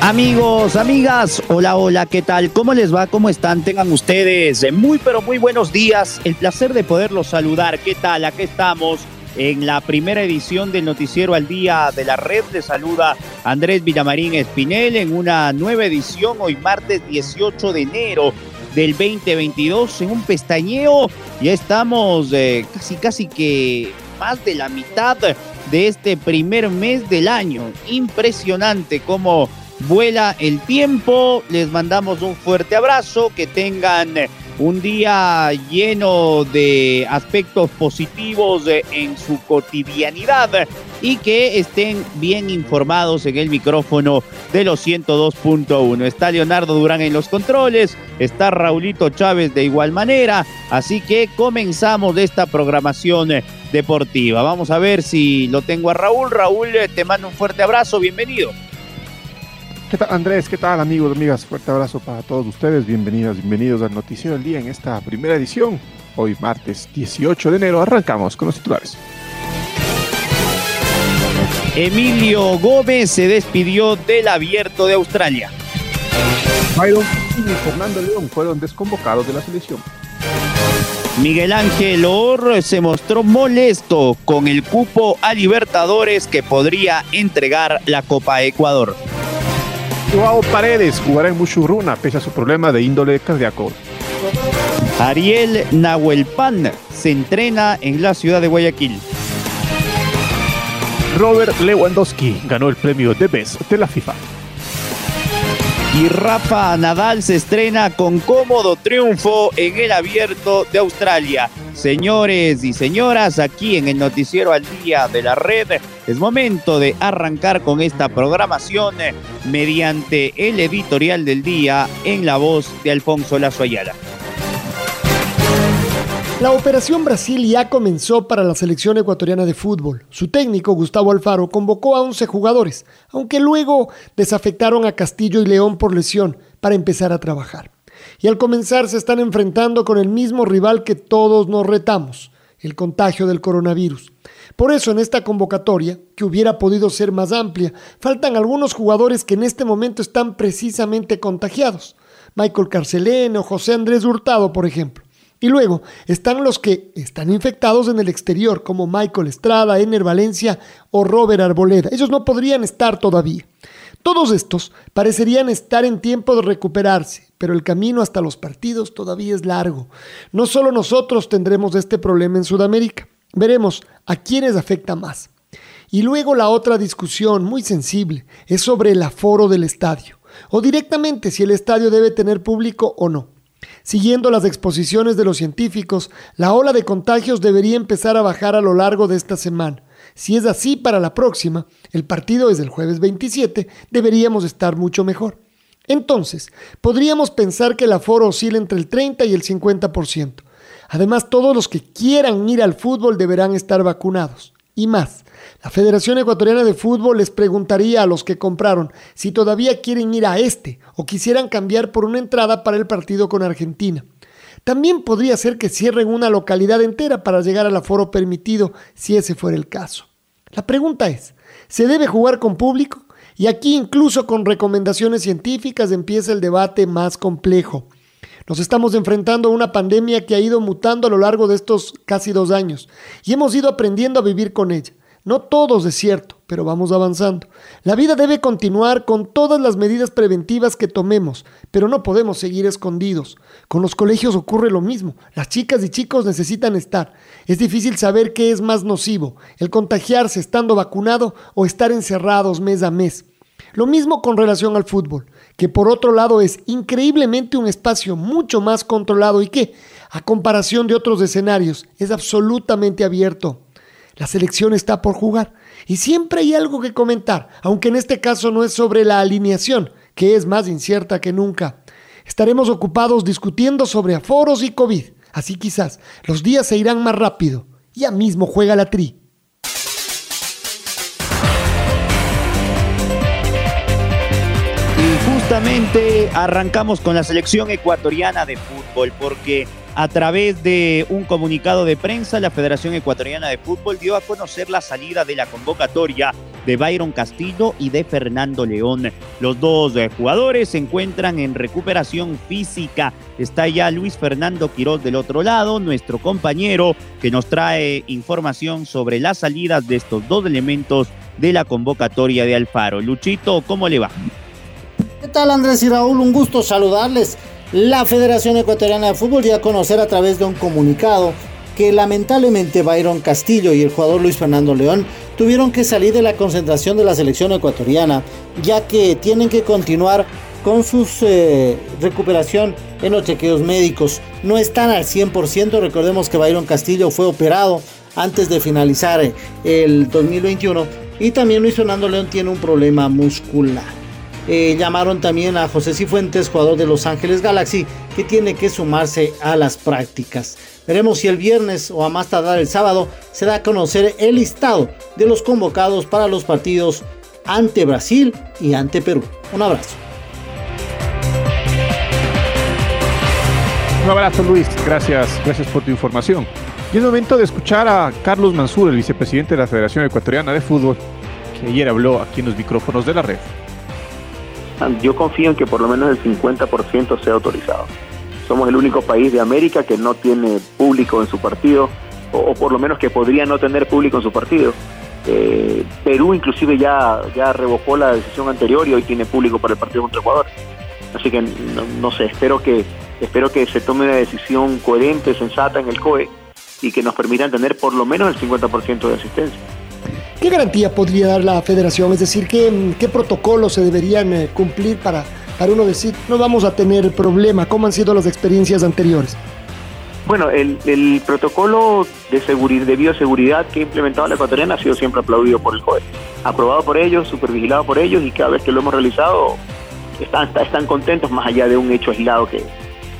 Amigos, amigas, hola, hola, ¿qué tal? ¿Cómo les va? ¿Cómo están? Tengan ustedes muy, pero muy buenos días. El placer de poderlos saludar. ¿Qué tal? Aquí estamos en la primera edición del Noticiero al Día de la Red. Les saluda Andrés Villamarín Espinel en una nueva edición, hoy martes 18 de enero del 2022, en un pestañeo. Ya estamos eh, casi, casi que más de la mitad de este primer mes del año. Impresionante cómo vuela el tiempo. Les mandamos un fuerte abrazo, que tengan un día lleno de aspectos positivos en su cotidianidad y que estén bien informados en el micrófono de los 102.1. Está Leonardo Durán en los controles, está Raulito Chávez de igual manera, así que comenzamos esta programación deportiva. Vamos a ver si lo tengo a Raúl. Raúl, te mando un fuerte abrazo, bienvenido. ¿Qué tal Andrés? ¿Qué tal amigos, amigas? Fuerte abrazo para todos ustedes. Bienvenidas, bienvenidos al Noticiero del Día en esta primera edición. Hoy martes 18 de enero arrancamos con los titulares. Emilio Gómez se despidió del abierto de Australia. Byron y Fernando León fueron desconvocados de la selección. Miguel Ángel Or se mostró molesto con el cupo a Libertadores que podría entregar la Copa Ecuador. Joao Paredes jugará en Muchurruna pese a su problema de índole cardíaco. Ariel Nahuelpan se entrena en la ciudad de Guayaquil. Robert Lewandowski ganó el premio de Best de la FIFA. Y Rafa Nadal se estrena con cómodo triunfo en el abierto de Australia. Señores y señoras, aquí en el Noticiero al Día de la Red, es momento de arrancar con esta programación mediante el editorial del día en la voz de Alfonso Lazo Ayala. La operación Brasil ya comenzó para la selección ecuatoriana de fútbol. Su técnico, Gustavo Alfaro, convocó a 11 jugadores, aunque luego desafectaron a Castillo y León por lesión para empezar a trabajar y al comenzar se están enfrentando con el mismo rival que todos nos retamos, el contagio del coronavirus. Por eso en esta convocatoria, que hubiera podido ser más amplia, faltan algunos jugadores que en este momento están precisamente contagiados. Michael Carceleno, José Andrés Hurtado, por ejemplo. Y luego están los que están infectados en el exterior, como Michael Estrada, Ener Valencia o Robert Arboleda. Ellos no podrían estar todavía. Todos estos parecerían estar en tiempo de recuperarse, pero el camino hasta los partidos todavía es largo. No solo nosotros tendremos este problema en Sudamérica, veremos a quiénes afecta más. Y luego la otra discusión muy sensible es sobre el aforo del estadio, o directamente si el estadio debe tener público o no. Siguiendo las exposiciones de los científicos, la ola de contagios debería empezar a bajar a lo largo de esta semana. Si es así para la próxima, el partido es el jueves 27, deberíamos estar mucho mejor. Entonces, podríamos pensar que el aforo oscila entre el 30 y el 50%. Además, todos los que quieran ir al fútbol deberán estar vacunados. Y más, la Federación Ecuatoriana de Fútbol les preguntaría a los que compraron si todavía quieren ir a este o quisieran cambiar por una entrada para el partido con Argentina. También podría ser que cierren una localidad entera para llegar al aforo permitido si ese fuera el caso. La pregunta es, ¿se debe jugar con público? Y aquí incluso con recomendaciones científicas empieza el debate más complejo. Nos estamos enfrentando a una pandemia que ha ido mutando a lo largo de estos casi dos años y hemos ido aprendiendo a vivir con ella. No todos es cierto, pero vamos avanzando. La vida debe continuar con todas las medidas preventivas que tomemos, pero no podemos seguir escondidos. Con los colegios ocurre lo mismo. Las chicas y chicos necesitan estar. Es difícil saber qué es más nocivo, el contagiarse estando vacunado o estar encerrados mes a mes. Lo mismo con relación al fútbol, que por otro lado es increíblemente un espacio mucho más controlado y que, a comparación de otros escenarios, es absolutamente abierto. La selección está por jugar y siempre hay algo que comentar, aunque en este caso no es sobre la alineación, que es más incierta que nunca. Estaremos ocupados discutiendo sobre aforos y COVID, así quizás los días se irán más rápido. Ya mismo juega la tri. Y justamente arrancamos con la selección ecuatoriana de fútbol, porque a través de un comunicado de prensa, la Federación Ecuatoriana de Fútbol dio a conocer la salida de la convocatoria de Byron Castillo y de Fernando León. Los dos eh, jugadores se encuentran en recuperación física. Está ya Luis Fernando Quiroz del otro lado, nuestro compañero que nos trae información sobre las salidas de estos dos elementos de la convocatoria de Alfaro. Luchito, ¿cómo le va? ¿Qué tal Andrés y Raúl? Un gusto saludarles. La Federación Ecuatoriana de Fútbol dio a conocer a través de un comunicado que lamentablemente Byron Castillo y el jugador Luis Fernando León tuvieron que salir de la concentración de la selección ecuatoriana, ya que tienen que continuar con su eh, recuperación en los chequeos médicos. No están al 100%, recordemos que Byron Castillo fue operado antes de finalizar eh, el 2021 y también Luis Fernando León tiene un problema muscular. Eh, llamaron también a José Cifuentes, jugador de Los Ángeles Galaxy, que tiene que sumarse a las prácticas. Veremos si el viernes o a más tardar el sábado se da a conocer el listado de los convocados para los partidos ante Brasil y ante Perú. Un abrazo. Un abrazo Luis, gracias, gracias por tu información. Y es momento de escuchar a Carlos Mansur, el vicepresidente de la Federación Ecuatoriana de Fútbol, que ayer habló aquí en los micrófonos de la red. Yo confío en que por lo menos el 50% sea autorizado. Somos el único país de América que no tiene público en su partido, o, por lo menos que podría no tener público en su partido. Eh, Perú inclusive ya, ya revocó la decisión anterior y hoy tiene público para el partido contra Ecuador. Así que no, sé, espero que, espero que se tome una decisión coherente, sensata en el COE y que nos permitan tener por lo menos el 50% de asistencia. ¿Qué garantía podría dar la federación? Es decir, ¿qué, qué protocolos se deberían eh, cumplir para, para uno decir, no vamos a tener problema? ¿Cómo han sido las experiencias anteriores? Bueno, el, protocolo de, seguridad, de bioseguridad que ha implementado la ecuatoriana ha sido siempre aplaudido por el COE. Aprobado por ellos, supervigilado por ellos y cada vez que lo hemos realizado están, están contentos más allá de un hecho aislado que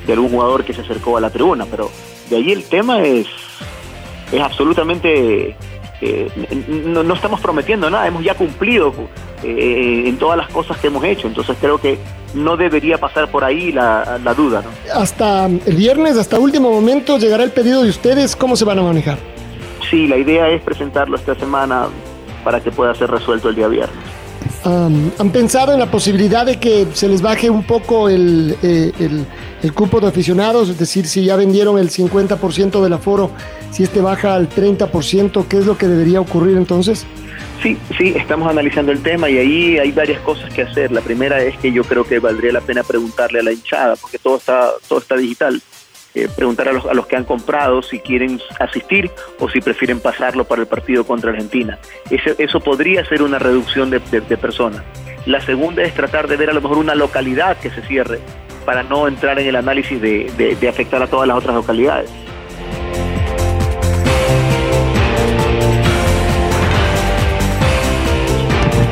de algún jugador que se acercó a la tribuna. Pero de allí el tema es, es absolutamente no, estamos prometiendo nada, hemos ya cumplido eh, en todas las cosas que hemos hecho, entonces creo que no debería pasar por ahí la, duda. Hasta el viernes, hasta último momento, llegará el pedido de ustedes, ¿cómo se van a manejar? Sí, la idea es presentarlo esta semana para que pueda ser resuelto el día viernes. ¿Han pensado en la posibilidad de que se les baje un poco el, eh, el, el, cupo de aficionados? Es decir, si ya vendieron el 50% del aforo, si este baja al 30%, ¿qué es lo que debería ocurrir entonces? Sí, sí, estamos analizando el tema y ahí hay varias cosas que hacer. La primera es que yo creo que valdría la pena preguntarle a la hinchada, porque todo está, todo está digital. Eh, preguntar a los, que han comprado si quieren asistir o si prefieren pasarlo para el partido contra Argentina. Eso, podría ser una reducción de, personas. La segunda es tratar de ver a lo mejor una localidad que se cierre para no entrar en el análisis de, afectar a todas las otras localidades.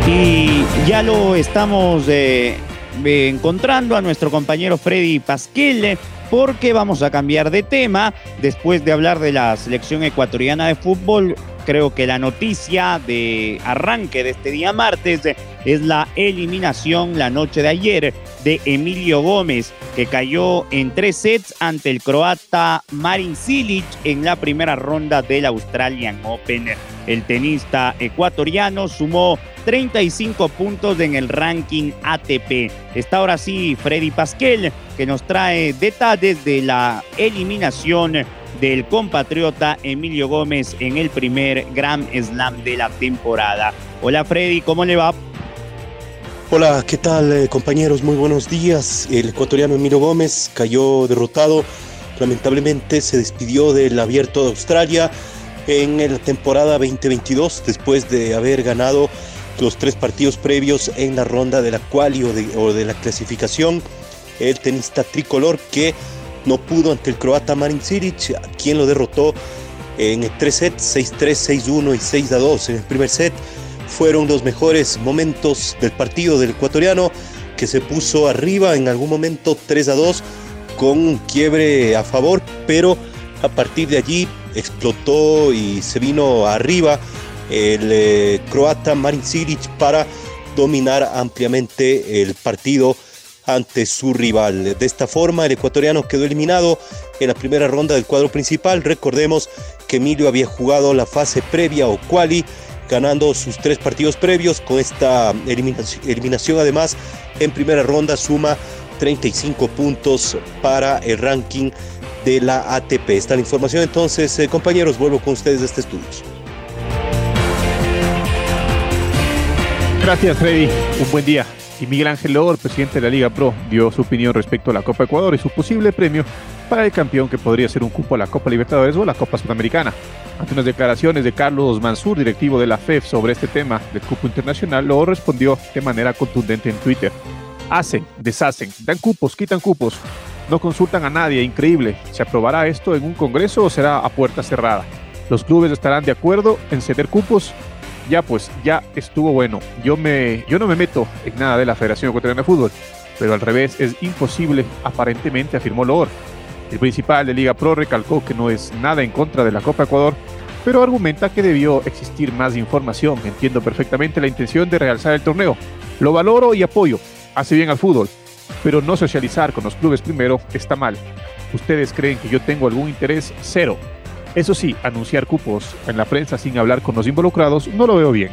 Y ya lo estamos eh, encontrando a nuestro compañero Freddy Pasquille porque vamos a cambiar de tema. Después de hablar de la selección ecuatoriana de fútbol, creo que la noticia de arranque de este día martes es la eliminación la noche de ayer de Emilio Gómez, que cayó en tres sets ante el croata Marin Cilic en la primera ronda del Australian Open. El tenista ecuatoriano sumó 35 puntos en el ranking ATP. Está ahora sí Freddy Pasquel, que nos trae detalles de la eliminación del compatriota Emilio Gómez en el primer Grand Slam de la temporada. Hola Freddy, ¿cómo le va? Hola, ¿qué tal eh, compañeros? Muy buenos días. El ecuatoriano Emilio Gómez cayó derrotado. Lamentablemente se despidió del abierto de Australia en la temporada 2022 después de haber ganado los tres partidos previos en la ronda de la quali o o de la clasificación. El tenista tricolor que no pudo ante el croata Marin Cilic, quien lo derrotó en tres sets, 6-3, 6-1 y 6-2. En el primer set fueron los mejores momentos del partido del ecuatoriano, que se puso arriba en algún momento 3-2 con un quiebre a favor, pero a partir de allí explotó y se vino arriba el eh, croata Marin Cilic para dominar ampliamente el partido ante su rival. De esta forma, el ecuatoriano quedó eliminado en la primera ronda del cuadro principal. Recordemos que Emilio había jugado la fase previa o quali, ganando sus tres partidos previos. Con esta eliminación, además, en primera ronda suma 35 puntos para el ranking de la ATP. Esta la información entonces, eh, compañeros, vuelvo con ustedes de este estudio. Gracias, Freddy. Un buen día. Y Miguel Ángel Lor, presidente de la Liga Pro, dio su opinión respecto a la Copa Ecuador y su posible premio para el campeón que podría ser un cupo a la Copa Libertadores o la Copa Sudamericana. Ante unas declaraciones de Carlos Mansur, directivo de la FEF, e sobre este tema del cupo internacional, Lor respondió de manera contundente en Twitter. Hacen, deshacen, dan cupos, quitan cupos, no consultan a nadie, increíble. ¿Se aprobará esto en un congreso o será a puerta cerrada? Los clubes estarán de acuerdo en ceder cupos ya pues, ya estuvo bueno. Yo, me, yo no me meto en nada de la Federación Ecuatoriana de Fútbol, pero al revés es imposible, aparentemente, afirmó Lor. El principal de Liga Pro recalcó que no es nada en contra de la Copa Ecuador, pero argumenta que debió existir más información. Entiendo perfectamente la intención de realzar el torneo. Lo valoro y apoyo. Hace bien al fútbol. Pero no socializar con los clubes primero está mal. ¿Ustedes creen que yo tengo algún interés? Cero. Eso sí, anunciar cupos en la prensa sin hablar con los involucrados no lo veo bien.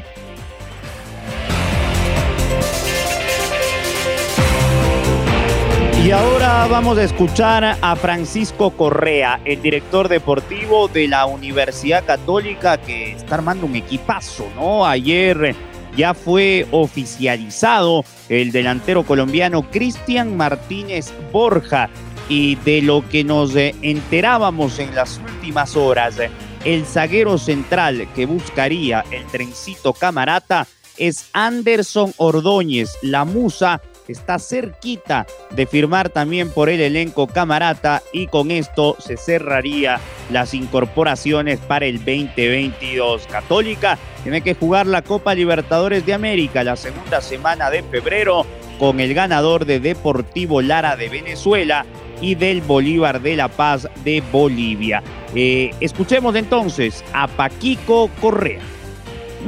Y ahora vamos a escuchar a Francisco Correa, el director deportivo de la Universidad Católica, que está armando un equipazo, ¿no? Ayer ya fue oficializado el delantero colombiano Cristian Martínez Borja, y de lo que nos eh, enterábamos en las últimas horas, el zaguero central que buscaría el trencito camarata es Anderson Ordóñez, la musa está cerquita de firmar también por el elenco camarata y con esto se cerraría las incorporaciones para el 2022. Católica tiene que jugar la Copa Libertadores de América la segunda semana de febrero con el ganador de Deportivo Lara de Venezuela y del Bolívar de La Paz de Bolivia. Eh, escuchemos entonces a Paquico Correa.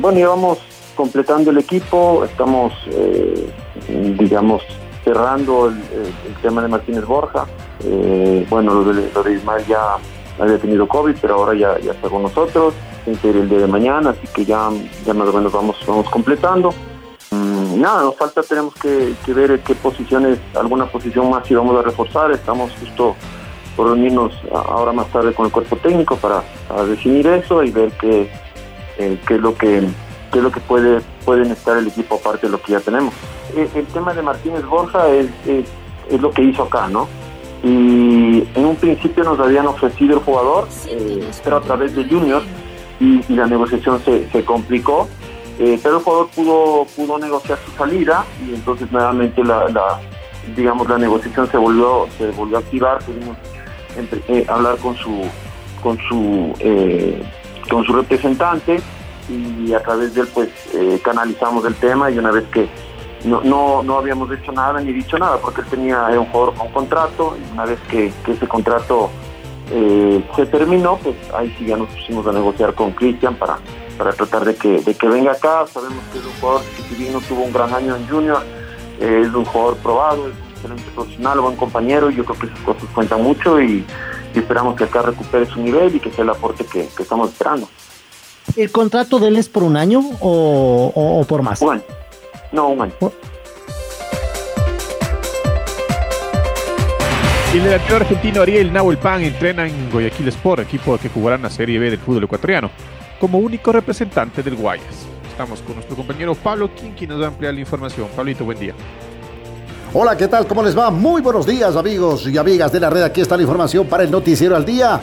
Bueno, ya vamos completando el equipo, estamos, eh, digamos, cerrando el, tema de Martínez Borja. Eh, bueno, lo de, lo de, Ismael ya había tenido COVID, pero ahora ya, está con nosotros, el día de mañana, así que ya, ya más o menos vamos, vamos completando. Nada, nos falta, tenemos que, ver qué posiciones, alguna posición más si vamos a reforzar. Estamos justo por reunirnos ahora más tarde con el cuerpo técnico para, definir eso y ver qué, eh, qué es lo que qué es lo que puede pueden estar el equipo aparte de lo que ya tenemos. E, el, tema de Martínez Borja es, es, lo que hizo acá, ¿no? Y en un principio nos habían ofrecido el jugador, eh, pero a través de Junior, y, la negociación se, se complicó eh, pero el jugador pudo, pudo negociar su salida y entonces nuevamente la, digamos la negociación se volvió, se volvió a activar, pudimos eh, hablar con su con su eh, con su representante y a través de él pues canalizamos el tema y una vez que no, no, habíamos hecho nada ni dicho nada porque él tenía un jugador con contrato y una vez que, ese contrato se terminó pues ahí sí ya nos pusimos a negociar con Cristian para para tratar de que, de que venga acá. Sabemos que es un jugador que si bien no tuvo un gran año en Junior, eh, es un jugador probado, es un excelente profesional, buen compañero, y yo creo que esas cosas cuentan mucho y, esperamos que acá recupere su nivel y que sea el aporte que, estamos esperando. ¿El contrato de él es por un año o, por más? Un No, un año. El delantero argentino Ariel Nahuel Pan entrena en Guayaquil Sport, equipo que jugará en la Serie B del fútbol ecuatoriano como único representante del Guayas. Estamos con nuestro compañero Pablo quien nos va a ampliar la información. Pablito, buen día. Hola, ¿qué tal? ¿Cómo les va? Muy buenos días, amigos y amigas de la red. Aquí está la información para el Noticiero al Día.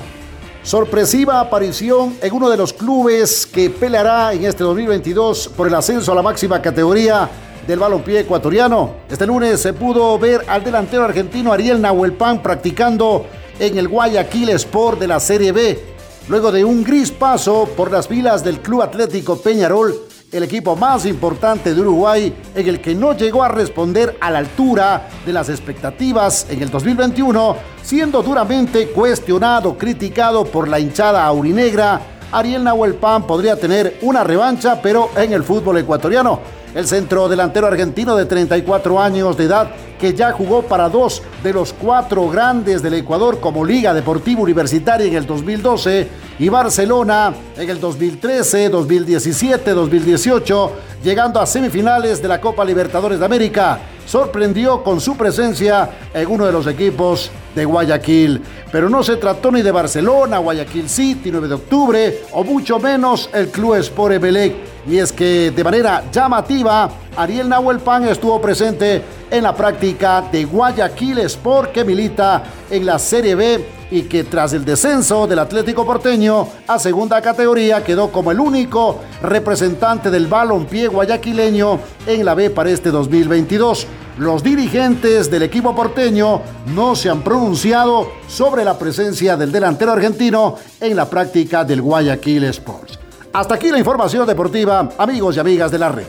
Sorpresiva aparición en uno de los clubes que peleará en este 2022 por el ascenso a la máxima categoría del balompié ecuatoriano. Este lunes se pudo ver al delantero argentino Ariel Nahuelpan practicando en el Guayaquil Sport de la Serie B. Luego de un gris paso por las filas del Club Atlético Peñarol, el equipo más importante de Uruguay, en el que no llegó a responder a la altura de las expectativas en el 2021, siendo duramente cuestionado, criticado por la hinchada aurinegra, Ariel Nahuelpan podría tener una revancha, pero en el fútbol ecuatoriano. El centro delantero argentino de 34 años de edad, que ya jugó para dos de los cuatro grandes del Ecuador como Liga Deportiva Universitaria en el 2012 y Barcelona en el 2013, 2017, 2018, llegando a semifinales de la Copa Libertadores de América. Sorprendió con su presencia en uno de los equipos de Guayaquil. Pero no se trató ni de Barcelona, Guayaquil City, 9 de octubre, o mucho menos el Club Sport Emelec y es que de manera llamativa, Ariel Nahuel Pan estuvo presente en la práctica de Guayaquil Sport que milita en la Serie B y que tras el descenso del Atlético Porteño a segunda categoría quedó como el único representante del balompié guayaquileño en la B para este 2022. Los dirigentes del equipo porteño no se han pronunciado sobre la presencia del delantero argentino en la práctica del Guayaquil Sports. Hasta aquí la información deportiva, amigos y amigas de la red.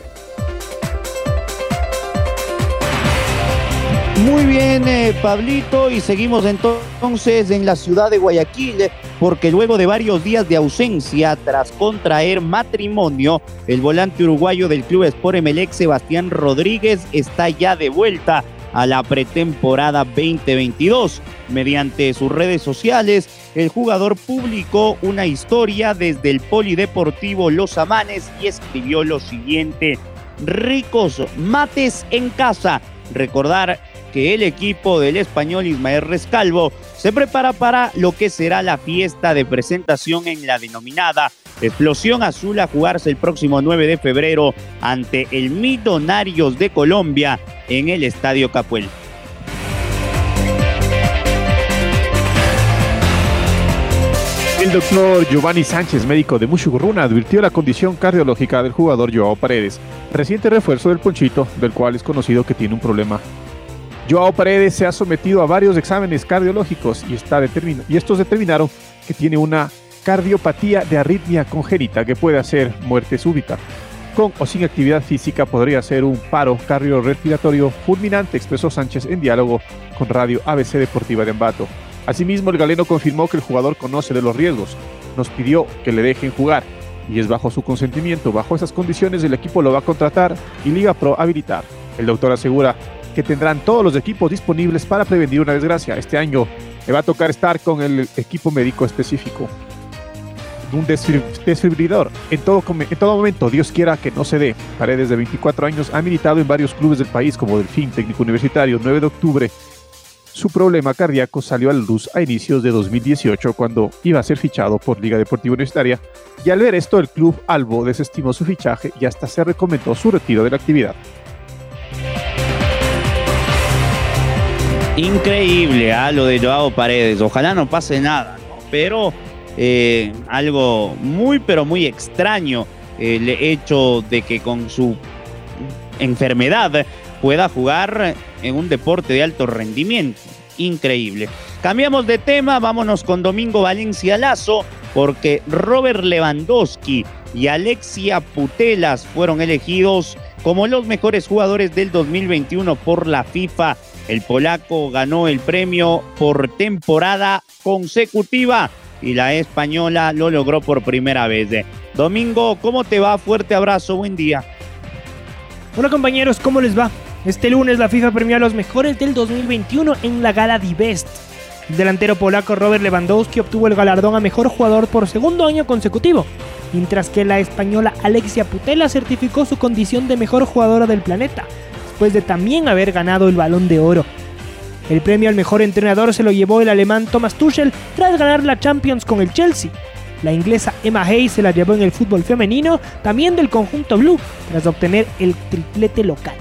Muy bien, eh, Pablito, y seguimos entonces en la ciudad de Guayaquil, porque luego de varios días de ausencia tras contraer matrimonio, el volante uruguayo del Club Sport Emelec, Sebastián Rodríguez, está ya de vuelta a la pretemporada 2022. Mediante sus redes sociales, el jugador publicó una historia desde el Polideportivo Los Amanes y escribió lo siguiente. Ricos mates en casa. Recordar que el equipo del español Ismael Rescalvo se prepara para lo que será la fiesta de presentación en la denominada Explosión Azul a jugarse el próximo 9 de febrero ante el Millonarios de Colombia en el Estadio Capuel. El doctor Giovanni Sánchez, médico de Mushugurruna, advirtió la condición cardiológica del jugador Joao Paredes, reciente refuerzo del Ponchito, del cual es conocido que tiene un problema. Joao Paredes se ha sometido a varios exámenes cardiológicos y, está y estos determinaron que tiene una cardiopatía de arritmia congénita que puede hacer muerte súbita. Con o sin actividad física podría ser un paro cardiorrespiratorio fulminante, expresó Sánchez en diálogo con Radio ABC Deportiva de Ambato. Asimismo, el galeno confirmó que el jugador conoce de los riesgos, nos pidió que le dejen jugar y es bajo su consentimiento. Bajo esas condiciones el equipo lo va a contratar y Liga Pro habilitar. El doctor asegura que tendrán todos los equipos disponibles para prevenir una desgracia. Este año le va a tocar estar con el equipo médico específico. Un desfibrilador. En todo, en todo momento, Dios quiera que no se dé. Paredes de 24 años ha militado en varios clubes del país como Delfín, Técnico Universitario, 9 de octubre, su problema cardíaco salió a la luz a inicios de 2018 cuando iba a ser fichado por Liga Deportiva Universitaria y al ver esto el club Albo desestimó su fichaje y hasta se recomendó su retiro de la actividad. Increíble ¿ah? lo de Joao Paredes, ojalá no pase nada, pero eh, algo muy pero muy extraño el hecho de que con su enfermedad pueda jugar en un deporte de alto rendimiento. Increíble. Cambiamos de tema, vámonos con Domingo Valencia Lazo, porque Robert Lewandowski y Alexia Putelas fueron elegidos como los mejores jugadores del 2021 por la FIFA. El polaco ganó el premio por temporada consecutiva y la española lo logró por primera vez. Domingo, ¿cómo te va? Fuerte abrazo, buen día. Hola compañeros, ¿cómo les va? Este lunes la FIFA premió a los mejores del 2021 en la gala Divest. El delantero polaco Robert Lewandowski obtuvo el galardón a mejor jugador por segundo año consecutivo, mientras que la española Alexia Putela certificó su condición de mejor jugadora del planeta, después de también haber ganado el balón de oro. El premio al mejor entrenador se lo llevó el alemán Thomas Tuchel tras ganar la Champions con el Chelsea. La inglesa Emma Hayes se la llevó en el fútbol femenino, también del conjunto blue, tras obtener el triplete local.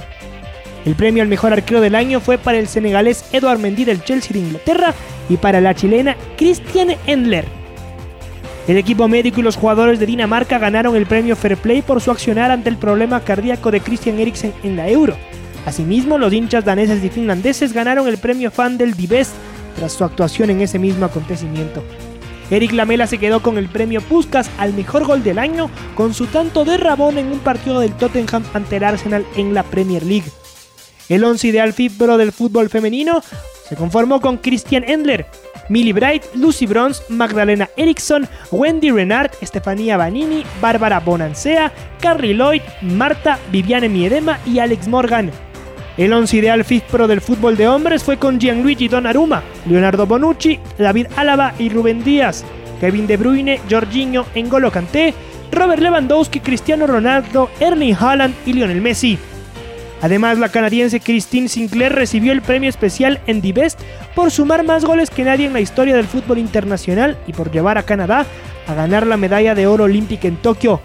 El premio al mejor arquero del año fue para el senegalés Edouard Mendy del Chelsea de Inglaterra y para la chilena Christian Endler. El equipo médico y los jugadores de Dinamarca ganaron el premio Fair Play por su accionar ante el problema cardíaco de Christian Eriksen en la Euro. Asimismo, los hinchas daneses y finlandeses ganaron el premio fan del Divest tras su actuación en ese mismo acontecimiento. Eric Lamela se quedó con el premio Puskas al mejor gol del año con su tanto de Rabón en un partido del Tottenham ante Arsenal en la Premier League. El once ideal FIBRO del fútbol femenino se conformó con Christian Endler, Millie Bright, Lucy Bronze, Magdalena Eriksson, Wendy Renard, Estefanía Banini, Bárbara Bonancea, Carrie Lloyd, Marta, Viviane Miedema y Alex Morgan. El once ideal FIFPro del fútbol de hombres fue con Gianluigi Donnarumma, Leonardo Bonucci, David Álava y Rubén Díaz, Kevin De Bruyne, Jorginho, Engolo Kanté, Robert Lewandowski, Cristiano Ronaldo, Erling Haaland y Lionel Messi. Además, la canadiense Christine Sinclair recibió el premio especial en The Best por sumar más goles que nadie en la historia del fútbol internacional y por llevar a Canadá a ganar la medalla de oro olímpica en Tokio.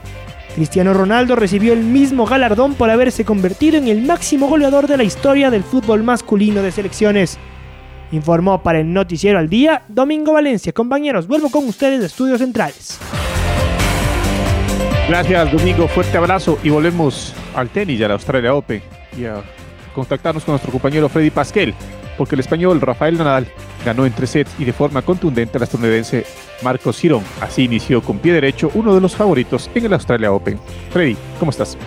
Cristiano Ronaldo recibió el mismo galardón por haberse convertido en el máximo goleador de la historia del fútbol masculino de selecciones. Informó para el Noticiero al Día Domingo Valencia. Compañeros, vuelvo con ustedes de Estudios Centrales. Gracias, Domingo. Fuerte abrazo y volvemos al tenis y a la Australia Open y a contactarnos con nuestro compañero Freddy Pasquel, porque el español Rafael Nadal ganó en tres sets y de forma contundente al estadounidense Marcos Girón. Así inició con pie derecho uno de los favoritos en el Australia Open. Freddy, ¿cómo estás?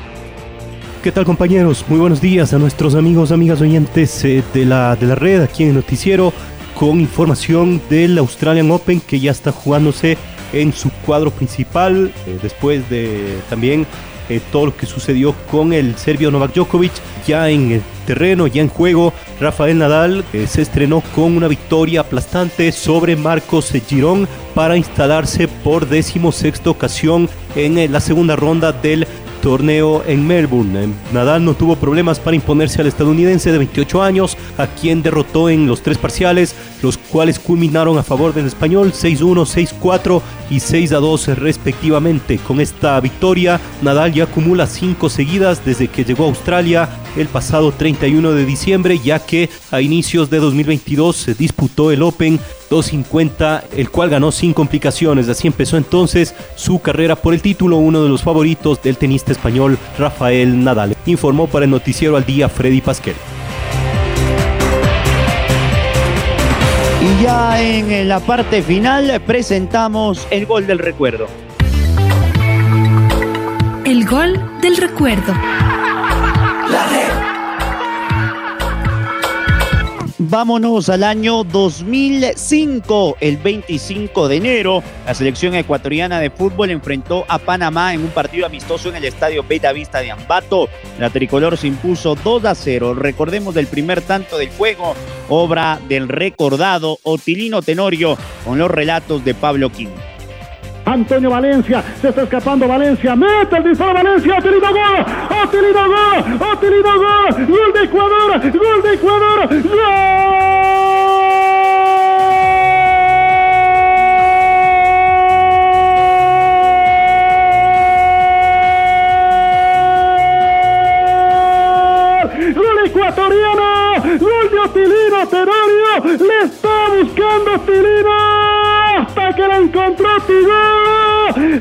¿Qué tal compañeros? Muy buenos días a nuestros amigos, amigas oyentes eh, de, la, de la red aquí en el noticiero con información del Australian Open que ya está jugándose en su cuadro principal eh, después de también eh, todo lo que sucedió con el serbio Novak Djokovic ya en el terreno, ya en juego. Rafael Nadal eh, se estrenó con una victoria aplastante sobre Marcos Girón para instalarse por decimosexta ocasión en eh, la segunda ronda del torneo en Melbourne. Nadal no tuvo problemas para imponerse al estadounidense de 28 años, a quien derrotó en los tres parciales, los cuales culminaron a favor del español 6-1, 6-4 y 6-2 respectivamente. Con esta victoria, Nadal ya acumula cinco seguidas desde que llegó a Australia el pasado 31 de diciembre, ya que a inicios de 2022 se disputó el Open 250, el cual ganó sin complicaciones. Así empezó entonces su carrera por el título, uno de los favoritos del tenista español Rafael Nadal. Informó para el noticiero al día Freddy Pasquel. Y ya en la parte final presentamos el gol del recuerdo. El gol del recuerdo. Vámonos al año 2005. El 25 de enero, la selección ecuatoriana de fútbol enfrentó a Panamá en un partido amistoso en el estadio Beta Vista de Ambato. La tricolor se impuso 2 a 0. Recordemos del primer tanto del juego, obra del recordado Otilino Tenorio, con los relatos de Pablo King. Antonio Valencia, se está escapando Valencia, mete el disparo Valencia, Otilino gol, Otilino gol, Otilino gol, gol de Ecuador, gol de Ecuador, gol. Ecuatoriano, gol de Otilino Tenorio, le está buscando Otilino hasta que la encontró Tigó.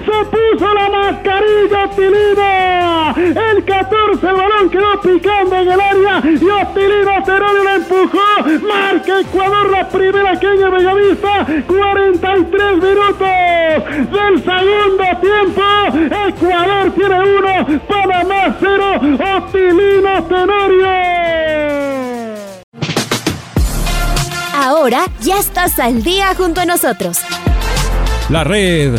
Se puso la mascarilla Tilino. El 14 el balón quedó picando en el área y Otilino Terorio la empujó. Marca Ecuador la primera que en Bellavista. 43 minutos del segundo tiempo. Ecuador tiene uno, Panamá cero. Otilino Tenorio. Ahora ya estás al día junto a nosotros. La red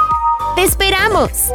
¡Te esperamos!